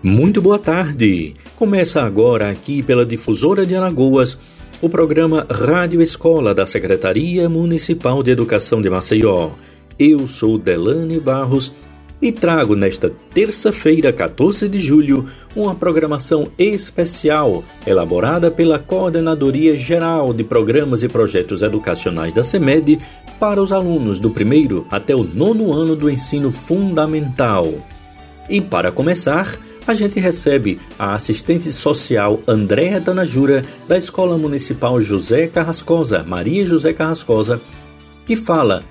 Muito boa tarde! Começa agora aqui pela Difusora de Alagoas o programa Rádio Escola da Secretaria Municipal de Educação de Maceió. Eu sou Delane Barros e trago nesta terça-feira, 14 de julho, uma programação especial elaborada pela Coordenadoria Geral de Programas e Projetos Educacionais da CEMED para os alunos do primeiro até o nono ano do ensino fundamental. E para começar, a gente recebe a assistente social Andréa Danajura, da Escola Municipal José Carrascosa, Maria José Carrascosa, que fala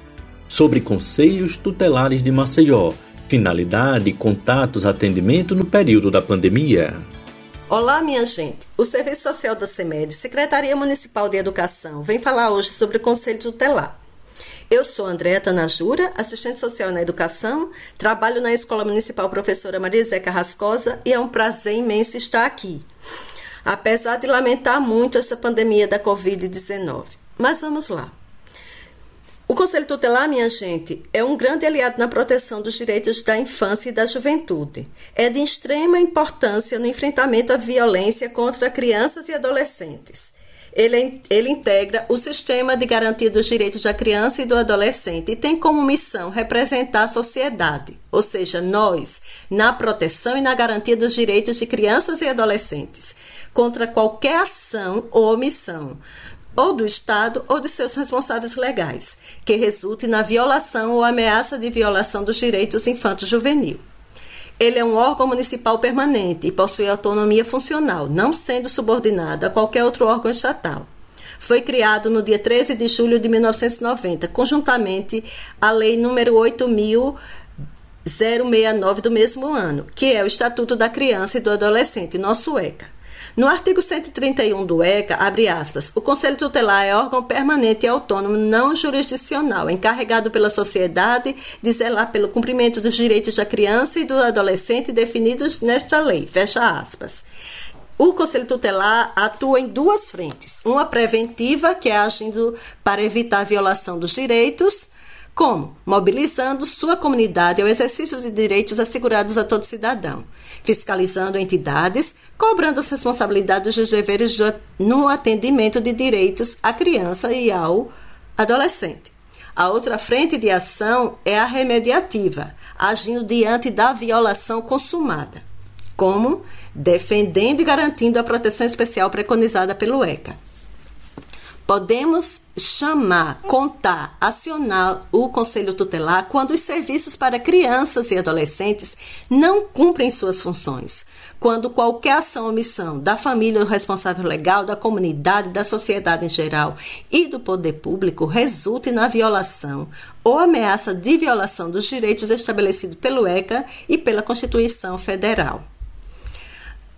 sobre conselhos tutelares de Maceió, finalidade, contatos, atendimento no período da pandemia. Olá, minha gente. O Serviço Social da CEMED, Secretaria Municipal de Educação, vem falar hoje sobre o Conselho Tutelar. Eu sou Andréa Tanajura, assistente social na educação, trabalho na Escola Municipal Professora Maria Zé Carrascosa e é um prazer imenso estar aqui. Apesar de lamentar muito essa pandemia da Covid-19. Mas vamos lá. O Conselho Tutelar, minha gente, é um grande aliado na proteção dos direitos da infância e da juventude. É de extrema importância no enfrentamento à violência contra crianças e adolescentes ele, ele integra o sistema de garantia dos direitos da criança e do adolescente e tem como missão representar a sociedade, ou seja, nós, na proteção e na garantia dos direitos de crianças e adolescentes, contra qualquer ação ou omissão ou do Estado ou de seus responsáveis legais, que resulte na violação ou ameaça de violação dos direitos infanto-juvenil. Ele é um órgão municipal permanente e possui autonomia funcional, não sendo subordinado a qualquer outro órgão estatal. Foi criado no dia 13 de julho de 1990, conjuntamente à Lei número 8069 do mesmo ano, que é o Estatuto da Criança e do Adolescente, nosso ECA. No artigo 131 do ECA, abre aspas, o Conselho Tutelar é órgão permanente e autônomo não jurisdicional, encarregado pela sociedade de zelar pelo cumprimento dos direitos da criança e do adolescente definidos nesta lei. Fecha aspas. O Conselho Tutelar atua em duas frentes. Uma preventiva, que é agindo para evitar a violação dos direitos, como? Mobilizando sua comunidade ao exercício de direitos assegurados a todo cidadão, fiscalizando entidades, cobrando as responsabilidades dos deveres no atendimento de direitos à criança e ao adolescente. A outra frente de ação é a remediativa, agindo diante da violação consumada, como defendendo e garantindo a proteção especial preconizada pelo ECA. Podemos chamar, contar, acionar o Conselho Tutelar quando os serviços para crianças e adolescentes não cumprem suas funções. Quando qualquer ação ou omissão da família ou responsável legal, da comunidade, da sociedade em geral e do poder público resulte na violação ou ameaça de violação dos direitos estabelecidos pelo ECA e pela Constituição Federal.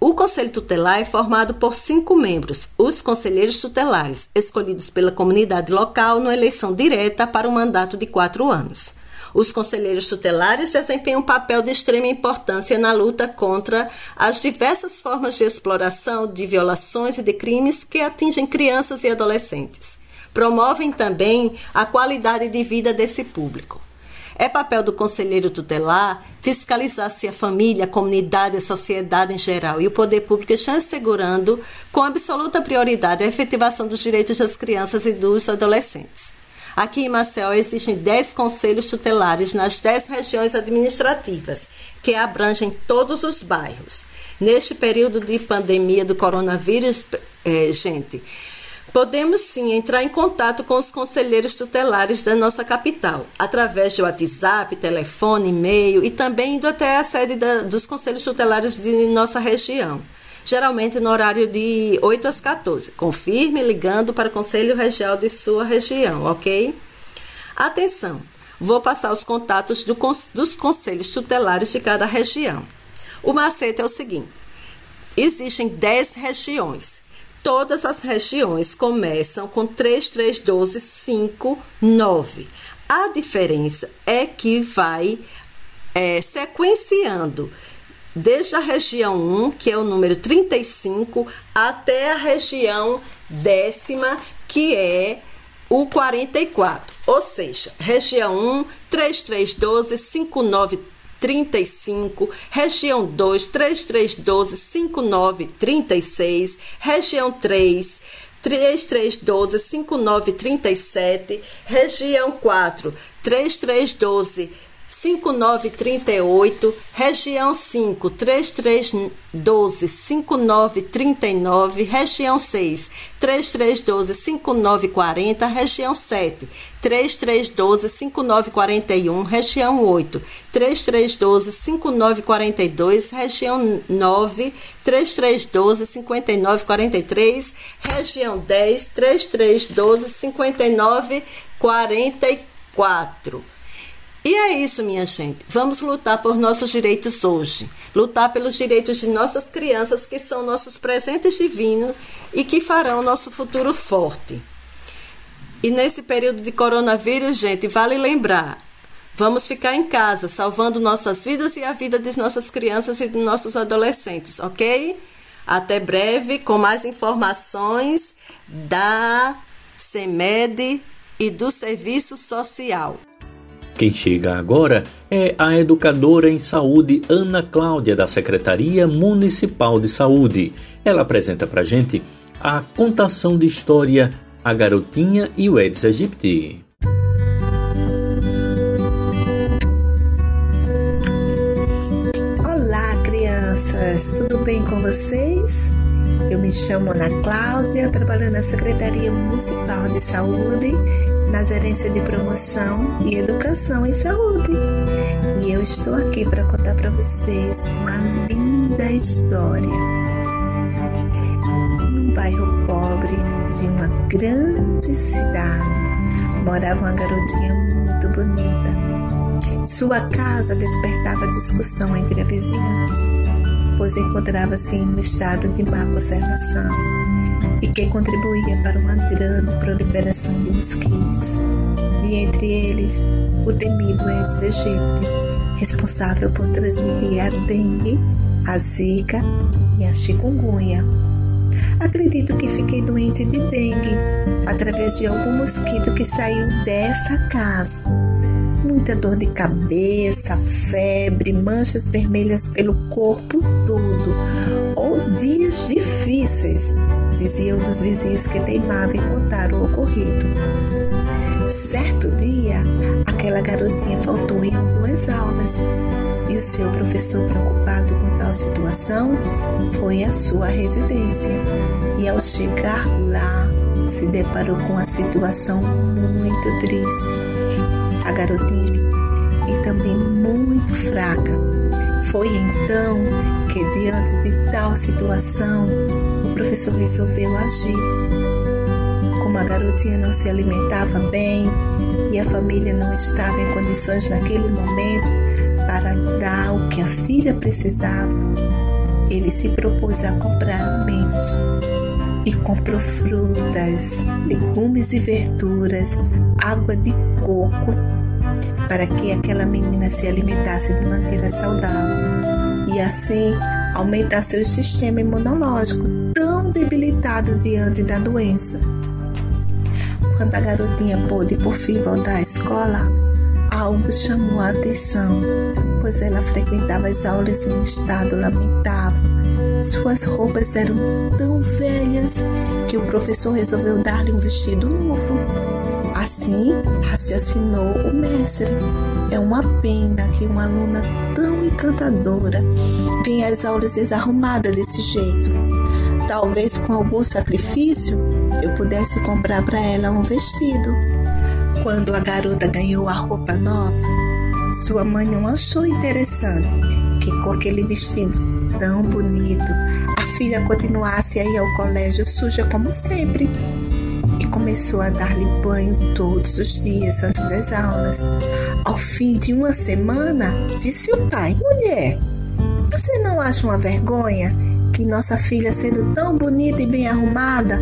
O Conselho Tutelar é formado por cinco membros, os conselheiros tutelares, escolhidos pela comunidade local numa eleição direta para um mandato de quatro anos. Os conselheiros tutelares desempenham um papel de extrema importância na luta contra as diversas formas de exploração, de violações e de crimes que atingem crianças e adolescentes. Promovem também a qualidade de vida desse público. É papel do conselheiro tutelar fiscalizar se a família, a comunidade, a sociedade em geral e o poder público estão assegurando com absoluta prioridade a efetivação dos direitos das crianças e dos adolescentes. Aqui em Maceió existem 10 conselhos tutelares nas 10 regiões administrativas, que abrangem todos os bairros. Neste período de pandemia do coronavírus, é, gente, Podemos sim entrar em contato com os conselheiros tutelares da nossa capital, através de WhatsApp, telefone, e-mail e também indo até a sede da, dos conselhos tutelares de nossa região, geralmente no horário de 8 às 14. Confirme ligando para o conselho regional de sua região, ok? Atenção! Vou passar os contatos do, dos conselhos tutelares de cada região. O macete é o seguinte: existem 10 regiões Todas as regiões começam com 331259. A diferença é que vai é, sequenciando desde a região 1, que é o número 35, até a região décima, que é o 44. Ou seja, região 1, 3312 59 35, região 2 3312 5936, região 3 3312 5937, região 4 3312 5938, região 5, 3312 5939, região 6, 3312 5940, região 7, 3312 5941, região 8, 3312 5942, região 9, 3312 5943, região 10, 3312 5944. E é isso, minha gente. Vamos lutar por nossos direitos hoje. Lutar pelos direitos de nossas crianças, que são nossos presentes divinos e que farão nosso futuro forte. E nesse período de coronavírus, gente, vale lembrar: vamos ficar em casa, salvando nossas vidas e a vida de nossas crianças e de nossos adolescentes, ok? Até breve com mais informações da CEMED e do Serviço Social. Quem chega agora é a educadora em saúde Ana Cláudia, da Secretaria Municipal de Saúde. Ela apresenta para gente a contação de história A Garotinha e o Aedes aegypti. Olá, crianças! Tudo bem com vocês? Eu me chamo Ana Cláudia, trabalho na Secretaria Municipal de Saúde na Gerência de Promoção e Educação em Saúde. E eu estou aqui para contar para vocês uma linda história. Num bairro pobre de uma grande cidade, morava uma garotinha muito bonita. Sua casa despertava discussão entre a vizinhança, pois encontrava-se em um estado de má conservação e que contribuía para uma grande proliferação de mosquitos, e entre eles o temido Aedes aegypti, responsável por transmitir a dengue, a zika e a chikungunya. Acredito que fiquei doente de dengue através de algum mosquito que saiu dessa casa. Muita dor de cabeça, febre, manchas vermelhas pelo corpo todo, ou dias difíceis, diziam os vizinhos que teimavam em contar o ocorrido. Certo dia, aquela garotinha faltou em algumas aulas e o seu professor, preocupado com tal situação, foi à sua residência. E ao chegar lá, se deparou com uma situação muito triste. A garotinha e também muito fraca. Foi então que, diante de tal situação, professor resolveu agir. Como a garotinha não se alimentava bem e a família não estava em condições naquele momento para dar o que a filha precisava, ele se propôs a comprar alimentos e comprou frutas, legumes e verduras, água de coco, para que aquela menina se alimentasse de maneira saudável e assim aumentar seu sistema imunológico tão debilitado diante da doença. Quando a garotinha pôde por fim voltar à escola, algo chamou a atenção, pois ela frequentava as aulas em um estado lamentável. Suas roupas eram tão velhas que o professor resolveu dar-lhe um vestido novo. Assim, raciocinou o mestre. É uma pena que uma aluna tão encantadora vinha às aulas desarrumada desse jeito. Talvez com algum sacrifício eu pudesse comprar para ela um vestido. Quando a garota ganhou a roupa nova, sua mãe não achou interessante que com aquele vestido tão bonito a filha continuasse a ir ao colégio suja como sempre e começou a dar-lhe banho todos os dias antes das aulas. Ao fim de uma semana, disse o pai: Mulher, você não acha uma vergonha que nossa filha, sendo tão bonita e bem arrumada,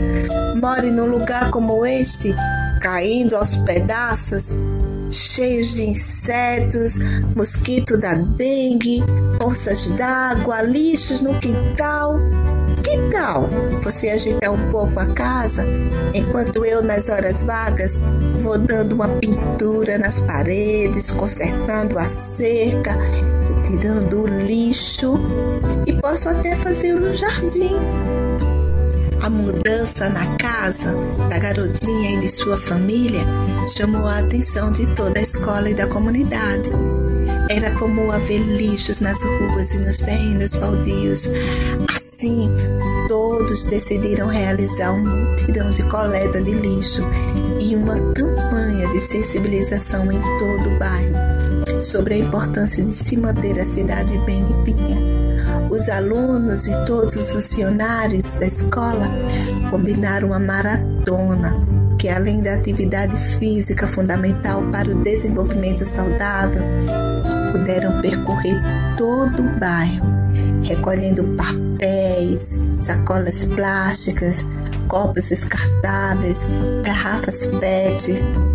more num lugar como este, caindo aos pedaços, cheios de insetos, mosquito da dengue, poças d'água, lixos no quintal. Que tal você ajeitar um pouco a casa enquanto eu, nas horas vagas, vou dando uma pintura nas paredes, consertando a cerca, tirando o lixo e posso até fazer um jardim. A mudança na casa da garotinha e de sua família chamou a atenção de toda a escola e da comunidade. Era como haver lixos nas ruas e nos terrenos baldios. Assim, todos decidiram realizar um mutirão de coleta de lixo e uma campanha de sensibilização em todo o bairro sobre a importância de se manter a cidade bem limpinha. Os alunos e todos os funcionários da escola combinaram uma maratona que, além da atividade física fundamental para o desenvolvimento saudável, puderam percorrer todo o bairro, recolhendo papéis, sacolas plásticas, copos descartáveis, garrafas PET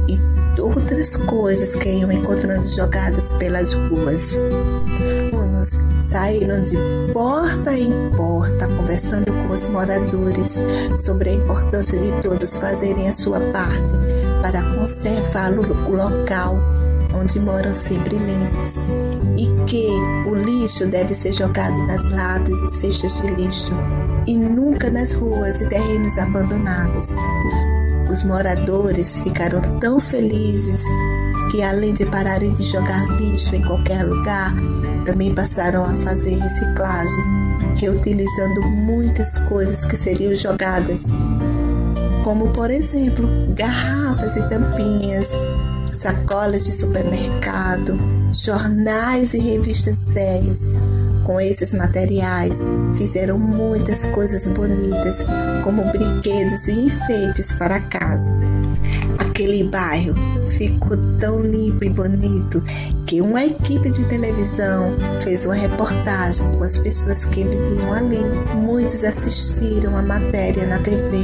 e outras coisas que iam encontrando jogadas pelas ruas. Alunos saíram de porta em porta conversando com os moradores sobre a importância de todos fazerem a sua parte para conservar o local onde moram sempre limpos e que o lixo deve ser jogado nas latas e cestas de lixo e nunca nas ruas e terrenos abandonados. Os moradores ficaram tão felizes que, além de pararem de jogar lixo em qualquer lugar, também passaram a fazer reciclagem, reutilizando muitas coisas que seriam jogadas, como por exemplo garrafas e tampinhas, sacolas de supermercado, jornais e revistas velhas. Com esses materiais, fizeram muitas coisas bonitas, como brinquedos e enfeites para casa. Aquele bairro ficou tão limpo e bonito que uma equipe de televisão fez uma reportagem com as pessoas que viviam ali. Muitos assistiram a matéria na TV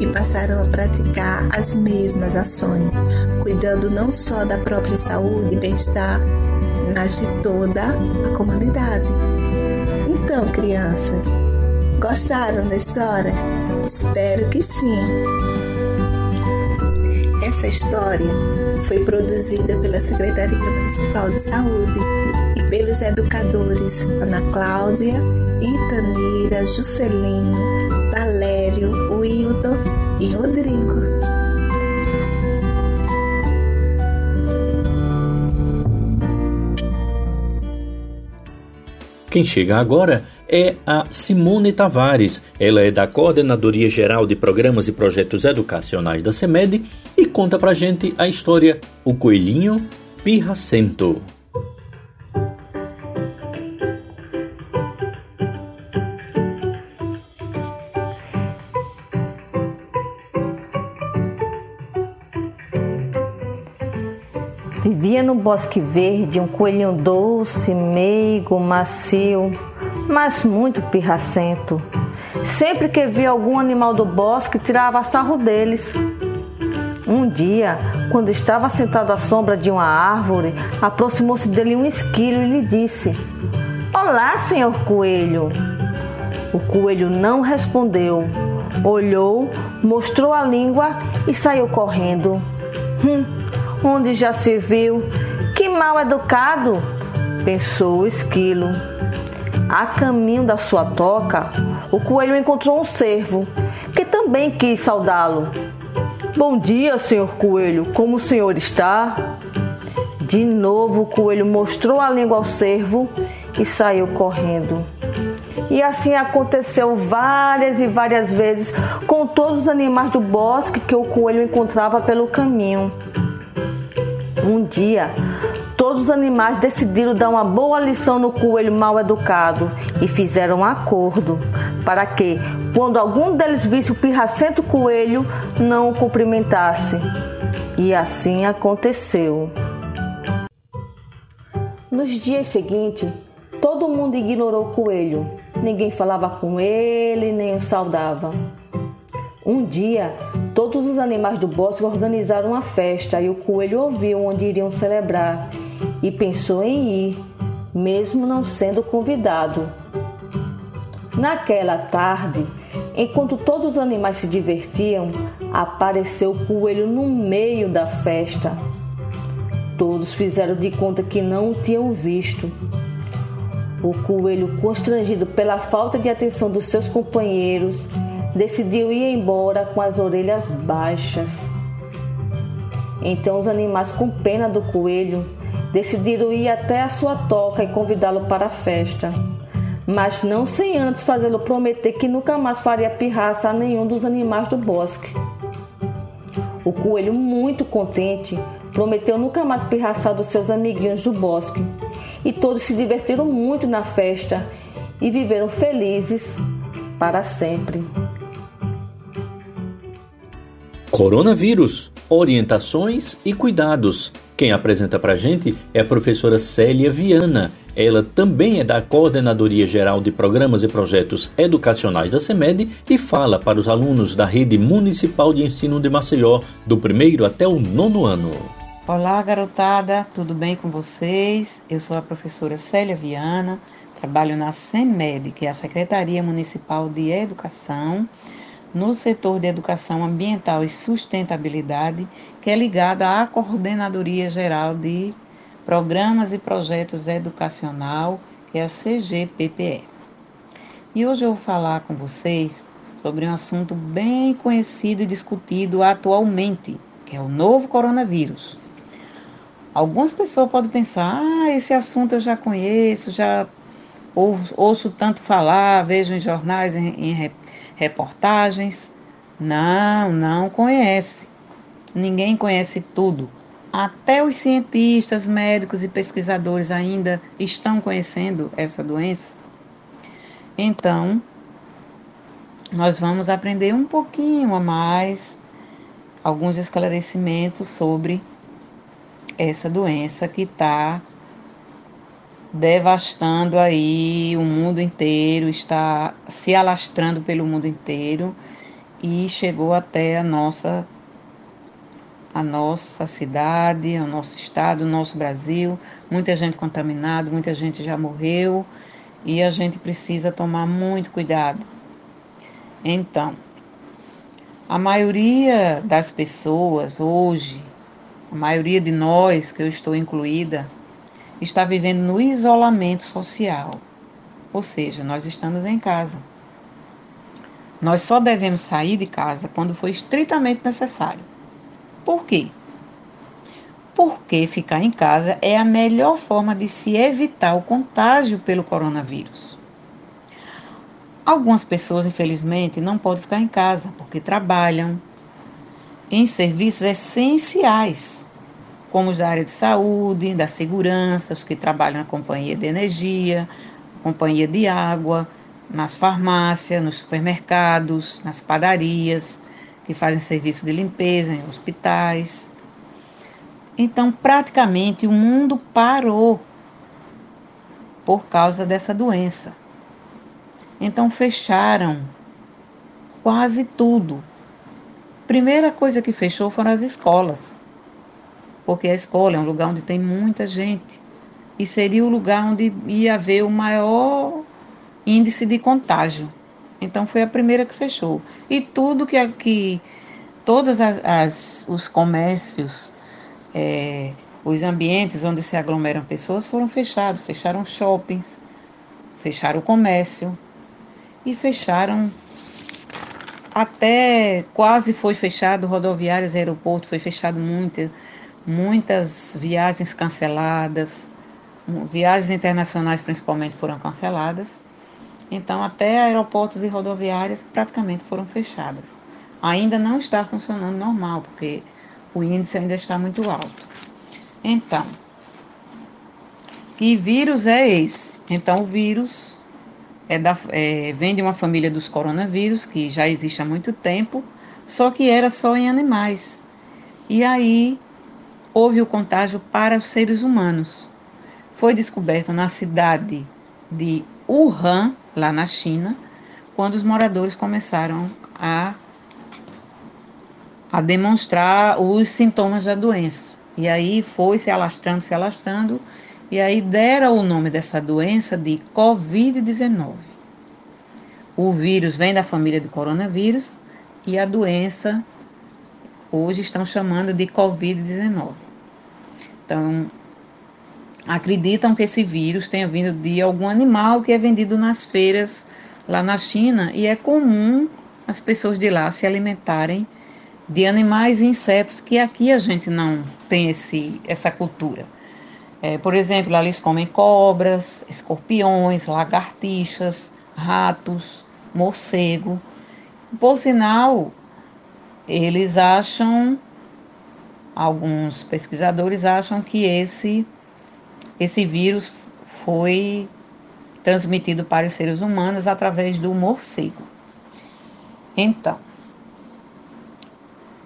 e passaram a praticar as mesmas ações, cuidando não só da própria saúde e bem-estar, mas de toda a comunidade. Então, crianças, gostaram da história? Espero que sim. Essa história foi produzida pela Secretaria Municipal de Saúde e pelos educadores Ana Cláudia, Itanira, Juscelino, Valério, Wilton e Rodrigo. Quem chega agora é a Simone Tavares. Ela é da Coordenadoria Geral de Programas e Projetos Educacionais da CEMED e conta pra gente a história O Coelhinho Pirracento. No bosque verde um coelhinho doce, meigo, macio mas muito pirracento. Sempre que via algum animal do bosque, tirava sarro deles. Um dia, quando estava sentado à sombra de uma árvore, aproximou-se dele um esquilo e lhe disse: Olá, senhor coelho. O coelho não respondeu. Olhou, mostrou a língua e saiu correndo. Hum, onde já se viu? Que mal educado! pensou o esquilo. A caminho da sua toca, o coelho encontrou um cervo, que também quis saudá-lo. Bom dia, senhor coelho, como o senhor está? De novo o coelho mostrou a língua ao cervo e saiu correndo. E assim aconteceu várias e várias vezes com todos os animais do bosque que o coelho encontrava pelo caminho. Um dia, Todos os animais decidiram dar uma boa lição no coelho mal educado e fizeram um acordo para que, quando algum deles visse o pirracento coelho, não o cumprimentasse. E assim aconteceu. Nos dias seguintes, todo mundo ignorou o coelho. Ninguém falava com ele, nem o saudava. Um dia, todos os animais do bosque organizaram uma festa e o coelho ouviu onde iriam celebrar e pensou em ir, mesmo não sendo convidado. Naquela tarde, enquanto todos os animais se divertiam, apareceu o coelho no meio da festa. Todos fizeram de conta que não o tinham visto. O coelho, constrangido pela falta de atenção dos seus companheiros, decidiu ir embora com as orelhas baixas. Então os animais, com pena do coelho, decidiram ir até a sua toca e convidá-lo para a festa, mas não sem antes fazê-lo prometer que nunca mais faria pirraça a nenhum dos animais do bosque. O coelho, muito contente, prometeu nunca mais pirraçar dos seus amiguinhos do bosque, e todos se divertiram muito na festa e viveram felizes para sempre. Coronavírus, orientações e cuidados. Quem apresenta para gente é a professora Célia Viana. Ela também é da Coordenadoria Geral de Programas e Projetos Educacionais da CEMED e fala para os alunos da Rede Municipal de Ensino de Maceió, do primeiro até o nono ano. Olá, garotada, tudo bem com vocês? Eu sou a professora Célia Viana, trabalho na CEMED, que é a Secretaria Municipal de Educação no setor de educação ambiental e sustentabilidade, que é ligada à Coordenadoria Geral de Programas e Projetos Educacional, que é a CGPPE. E hoje eu vou falar com vocês sobre um assunto bem conhecido e discutido atualmente, que é o novo coronavírus. Algumas pessoas podem pensar: ah, esse assunto eu já conheço, já ouço tanto falar, vejo em jornais, em, em reportagens. Não, não conhece. Ninguém conhece tudo. Até os cientistas, médicos e pesquisadores ainda estão conhecendo essa doença. Então, nós vamos aprender um pouquinho a mais, alguns esclarecimentos sobre essa doença que está devastando aí o mundo inteiro, está se alastrando pelo mundo inteiro e chegou até a nossa a nossa cidade, o nosso estado, o nosso Brasil, muita gente contaminada, muita gente já morreu e a gente precisa tomar muito cuidado. Então, a maioria das pessoas hoje, a maioria de nós, que eu estou incluída, está vivendo no isolamento social. Ou seja, nós estamos em casa. Nós só devemos sair de casa quando for estritamente necessário. Por quê? Porque ficar em casa é a melhor forma de se evitar o contágio pelo coronavírus. Algumas pessoas, infelizmente, não podem ficar em casa porque trabalham em serviços essenciais como os da área de saúde, da segurança, os que trabalham na companhia de energia, companhia de água, nas farmácias, nos supermercados, nas padarias, que fazem serviço de limpeza em hospitais. Então, praticamente o mundo parou por causa dessa doença. Então, fecharam quase tudo. Primeira coisa que fechou foram as escolas porque a escola é um lugar onde tem muita gente e seria o lugar onde ia haver o maior índice de contágio. Então foi a primeira que fechou. E tudo que, que todos as, as, os comércios, é, os ambientes onde se aglomeram pessoas foram fechados. Fecharam shoppings, fecharam o comércio e fecharam até quase foi fechado rodoviárias, aeroporto, foi fechado muito muitas viagens canceladas, viagens internacionais principalmente foram canceladas. Então, até aeroportos e rodoviárias praticamente foram fechadas. Ainda não está funcionando normal, porque o índice ainda está muito alto. Então, que vírus é esse? Então, o vírus é da, é, vem de uma família dos coronavírus, que já existe há muito tempo, só que era só em animais. E aí houve o contágio para os seres humanos. Foi descoberto na cidade de Wuhan, lá na China, quando os moradores começaram a, a demonstrar os sintomas da doença. E aí foi se alastrando, se alastrando, e aí deram o nome dessa doença de Covid-19. O vírus vem da família do coronavírus e a doença hoje estão chamando de Covid-19. Então, acreditam que esse vírus tenha vindo de algum animal que é vendido nas feiras lá na China e é comum as pessoas de lá se alimentarem de animais e insetos que aqui a gente não tem esse, essa cultura. É, por exemplo, lá eles comem cobras, escorpiões, lagartixas, ratos, morcego. Por sinal, eles acham, alguns pesquisadores acham que esse, esse vírus foi transmitido para os seres humanos através do morcego. Então,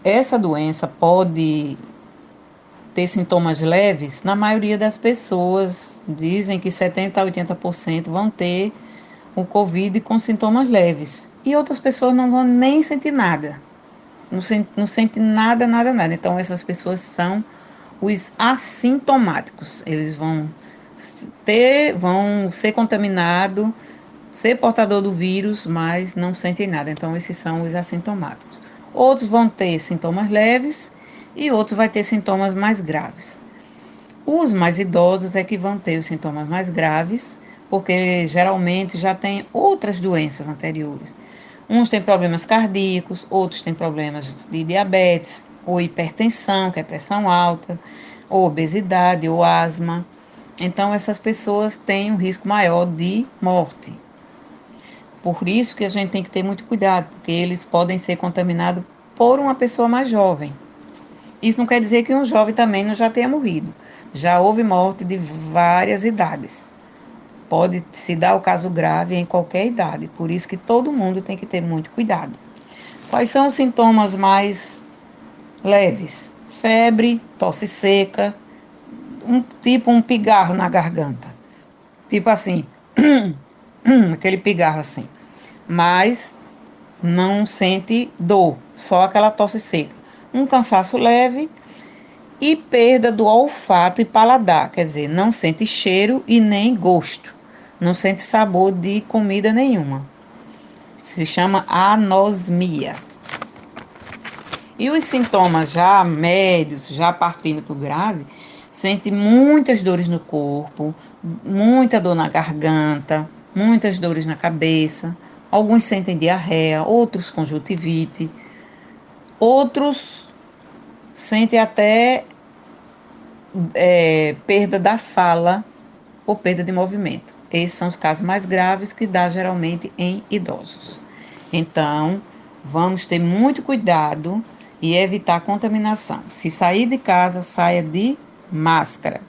essa doença pode ter sintomas leves, na maioria das pessoas dizem que 70 a 80% vão ter o Covid com sintomas leves. E outras pessoas não vão nem sentir nada. Não, sente, não sente nada, nada, nada. Então, essas pessoas são os assintomáticos. Eles vão ter, vão ser contaminados, ser portador do vírus, mas não sentem nada. Então, esses são os assintomáticos. Outros vão ter sintomas leves e outros vai ter sintomas mais graves. Os mais idosos é que vão ter os sintomas mais graves, porque geralmente já tem outras doenças anteriores. Uns têm problemas cardíacos, outros têm problemas de diabetes, ou hipertensão, que é pressão alta, ou obesidade, ou asma. Então, essas pessoas têm um risco maior de morte. Por isso que a gente tem que ter muito cuidado, porque eles podem ser contaminados por uma pessoa mais jovem. Isso não quer dizer que um jovem também não já tenha morrido. Já houve morte de várias idades. Pode se dar o caso grave em qualquer idade, por isso que todo mundo tem que ter muito cuidado. Quais são os sintomas mais leves? Febre, tosse seca, um tipo um pigarro na garganta. Tipo assim, aquele pigarro assim. Mas não sente dor, só aquela tosse seca. Um cansaço leve e perda do olfato e paladar, quer dizer, não sente cheiro e nem gosto não sente sabor de comida nenhuma. Se chama anosmia. E os sintomas já médios, já partindo para o grave, sente muitas dores no corpo, muita dor na garganta, muitas dores na cabeça. Alguns sentem diarreia, outros conjuntivite, outros sentem até é, perda da fala ou perda de movimento. Esses são os casos mais graves que dá geralmente em idosos. Então, vamos ter muito cuidado e evitar contaminação. Se sair de casa, saia de máscara.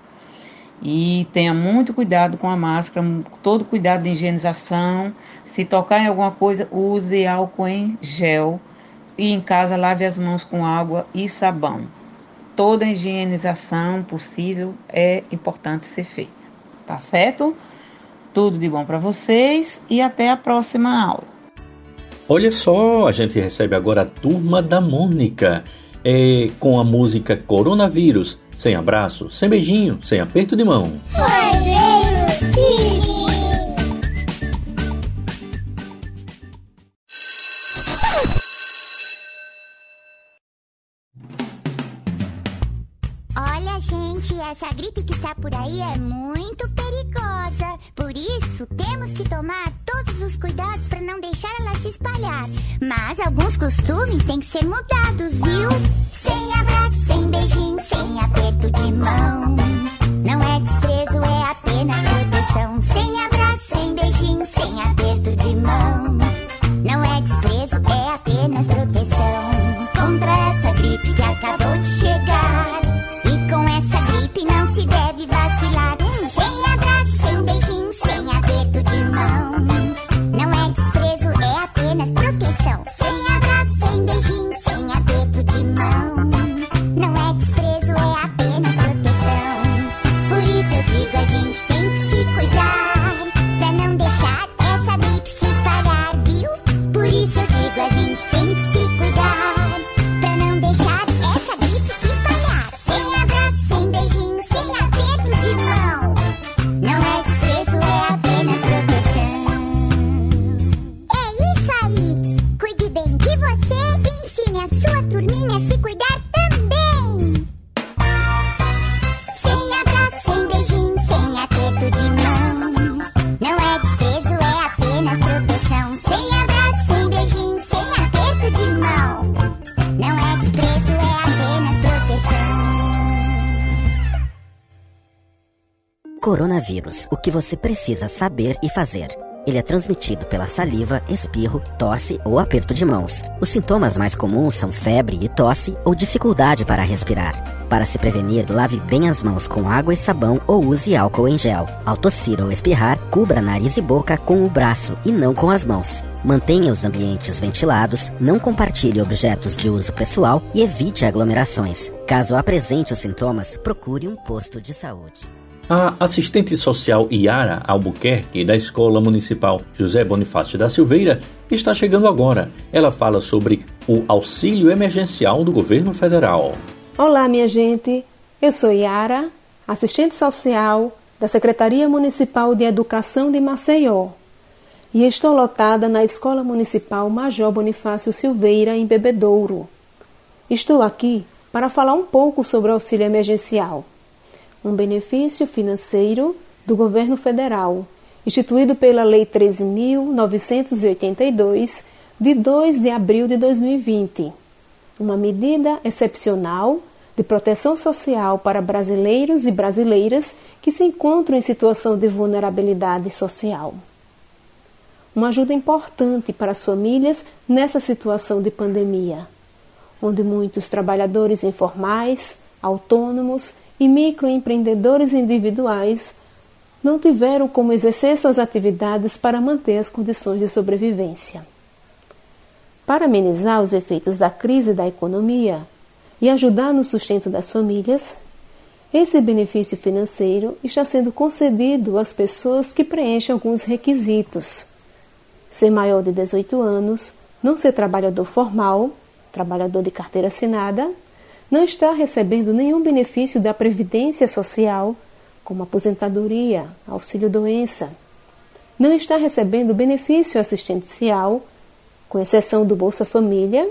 E tenha muito cuidado com a máscara, todo cuidado de higienização. Se tocar em alguma coisa, use álcool em gel. E em casa, lave as mãos com água e sabão. Toda higienização possível é importante ser feita. Tá certo? Tudo de bom para vocês e até a próxima aula. Olha só, a gente recebe agora a turma da Mônica. É, com a música Coronavírus, sem abraço, sem beijinho, sem aperto de mão. Olha, essa gripe que está por aí é muito perigosa. Por isso, temos que tomar todos os cuidados para não deixar ela se espalhar. Mas alguns costumes têm que ser mudados, viu? Sem abraço, sem beijinho, sem aperto de mão. Não é desprezo, é apenas proteção. Sem abraço, sem beijinho, sem aperto Coronavírus, o que você precisa saber e fazer. Ele é transmitido pela saliva, espirro, tosse ou aperto de mãos. Os sintomas mais comuns são febre e tosse ou dificuldade para respirar. Para se prevenir, lave bem as mãos com água e sabão ou use álcool em gel. Ao tossir ou espirrar, cubra nariz e boca com o braço e não com as mãos. Mantenha os ambientes ventilados, não compartilhe objetos de uso pessoal e evite aglomerações. Caso apresente os sintomas, procure um posto de saúde. A assistente social Iara Albuquerque, da Escola Municipal José Bonifácio da Silveira, está chegando agora. Ela fala sobre o auxílio emergencial do governo federal. Olá, minha gente. Eu sou Yara, assistente social da Secretaria Municipal de Educação de Maceió e estou lotada na Escola Municipal Major Bonifácio Silveira, em Bebedouro. Estou aqui para falar um pouco sobre o auxílio emergencial, um benefício financeiro do governo federal, instituído pela Lei 13.982, de 2 de abril de 2020. Uma medida excepcional de proteção social para brasileiros e brasileiras que se encontram em situação de vulnerabilidade social. Uma ajuda importante para as famílias nessa situação de pandemia, onde muitos trabalhadores informais, autônomos e microempreendedores individuais não tiveram como exercer suas atividades para manter as condições de sobrevivência. Para amenizar os efeitos da crise da economia, e ajudar no sustento das famílias, esse benefício financeiro está sendo concedido às pessoas que preenchem alguns requisitos: ser maior de 18 anos, não ser trabalhador formal, trabalhador de carteira assinada, não estar recebendo nenhum benefício da Previdência Social, como aposentadoria, auxílio-doença, não estar recebendo benefício assistencial, com exceção do Bolsa Família.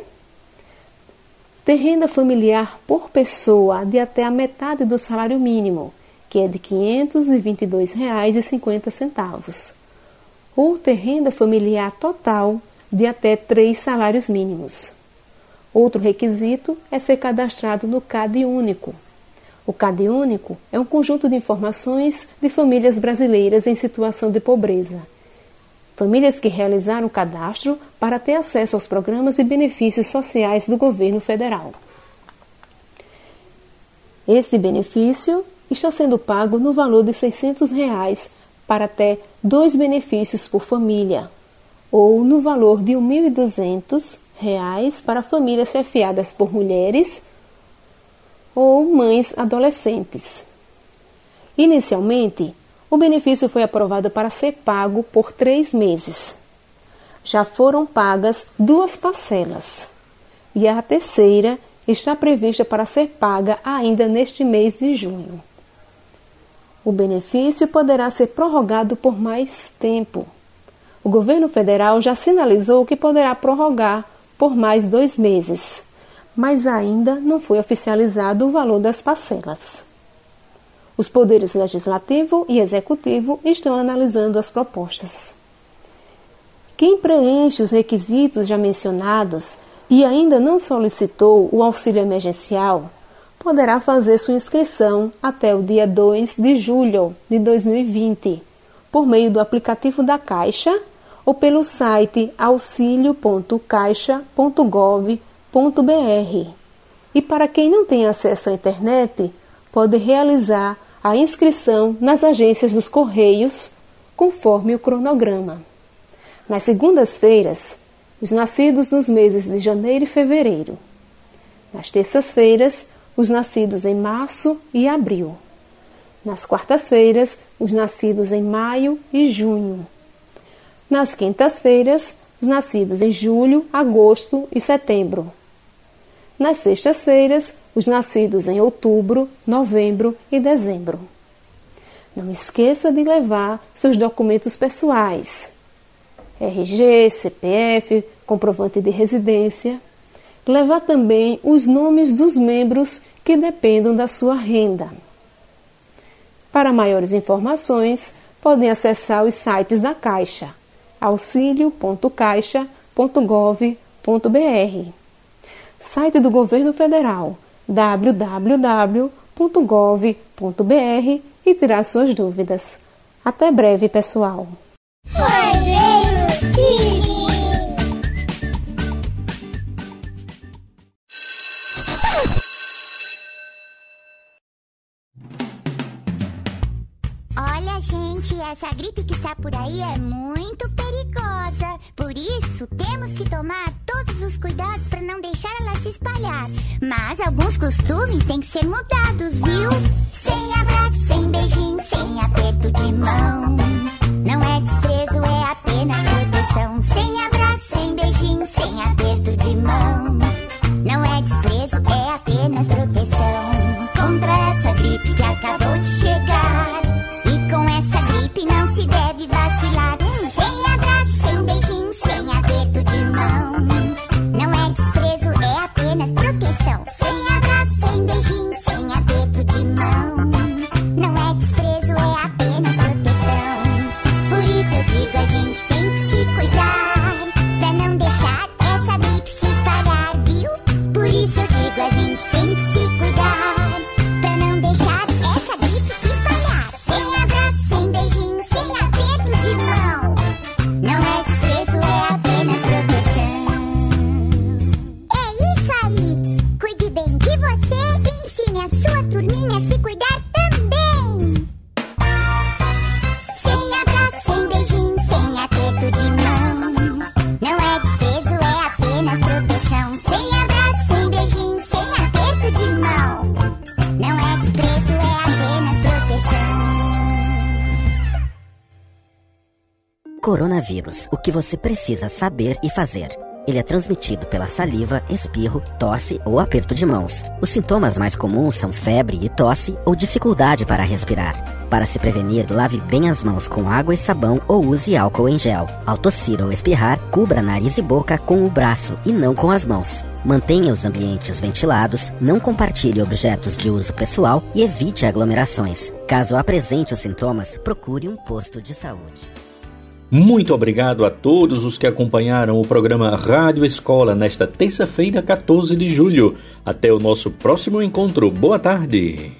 Ter renda familiar por pessoa de até a metade do salário mínimo, que é de R$ 522,50, ou ter renda familiar total de até três salários mínimos. Outro requisito é ser cadastrado no CAD Único. O CAD Único é um conjunto de informações de famílias brasileiras em situação de pobreza famílias que realizaram o cadastro para ter acesso aos programas e benefícios sociais do governo federal. Esse benefício está sendo pago no valor de 600 reais para até dois benefícios por família, ou no valor de R$ 1.200 reais para famílias chefiadas por mulheres ou mães adolescentes. Inicialmente, o benefício foi aprovado para ser pago por três meses. Já foram pagas duas parcelas e a terceira está prevista para ser paga ainda neste mês de junho. O benefício poderá ser prorrogado por mais tempo. O governo federal já sinalizou que poderá prorrogar por mais dois meses, mas ainda não foi oficializado o valor das parcelas. Os poderes legislativo e executivo estão analisando as propostas. Quem preenche os requisitos já mencionados e ainda não solicitou o auxílio emergencial poderá fazer sua inscrição até o dia 2 de julho de 2020, por meio do aplicativo da Caixa ou pelo site auxilio.caixa.gov.br. E para quem não tem acesso à internet, pode realizar a inscrição nas agências dos Correios, conforme o cronograma. Nas segundas-feiras, os nascidos nos meses de janeiro e fevereiro. Nas terças-feiras, os nascidos em março e abril. Nas quartas-feiras, os nascidos em maio e junho. Nas quintas-feiras, os nascidos em julho, agosto e setembro. Nas sextas-feiras, os nascidos em outubro, novembro e dezembro. Não esqueça de levar seus documentos pessoais: RG, CPF, comprovante de residência. Levar também os nomes dos membros que dependam da sua renda. Para maiores informações, podem acessar os sites da Caixa auxilio.caixa.gov.br site do Governo Federal www.gov.br e tirar suas dúvidas. Até breve, pessoal! Olha, essa gripe que está por aí é muito perigosa. Por isso, temos que tomar todos os cuidados para não deixar ela se espalhar. Mas alguns costumes têm que ser mudados, viu? Sem abraço, sem beijinho, sem aperto de mão. Não é desprezo, turminha a se cuidar também! Sem abraço, sem beijinho, sem aperto de mão. Não é desprezo, é apenas proteção. Sem abraço, sem beijinho, sem aperto de mão. Não é desprezo, é apenas proteção. Coronavírus, o que você precisa saber e fazer. Ele é transmitido pela saliva, espirro, tosse ou aperto de mãos. Os sintomas mais comuns são febre e tosse ou dificuldade para respirar. Para se prevenir, lave bem as mãos com água e sabão ou use álcool em gel. Ao tossir ou espirrar, cubra nariz e boca com o braço e não com as mãos. Mantenha os ambientes ventilados, não compartilhe objetos de uso pessoal e evite aglomerações. Caso apresente os sintomas, procure um posto de saúde. Muito obrigado a todos os que acompanharam o programa Rádio Escola nesta terça-feira, 14 de julho. Até o nosso próximo encontro. Boa tarde.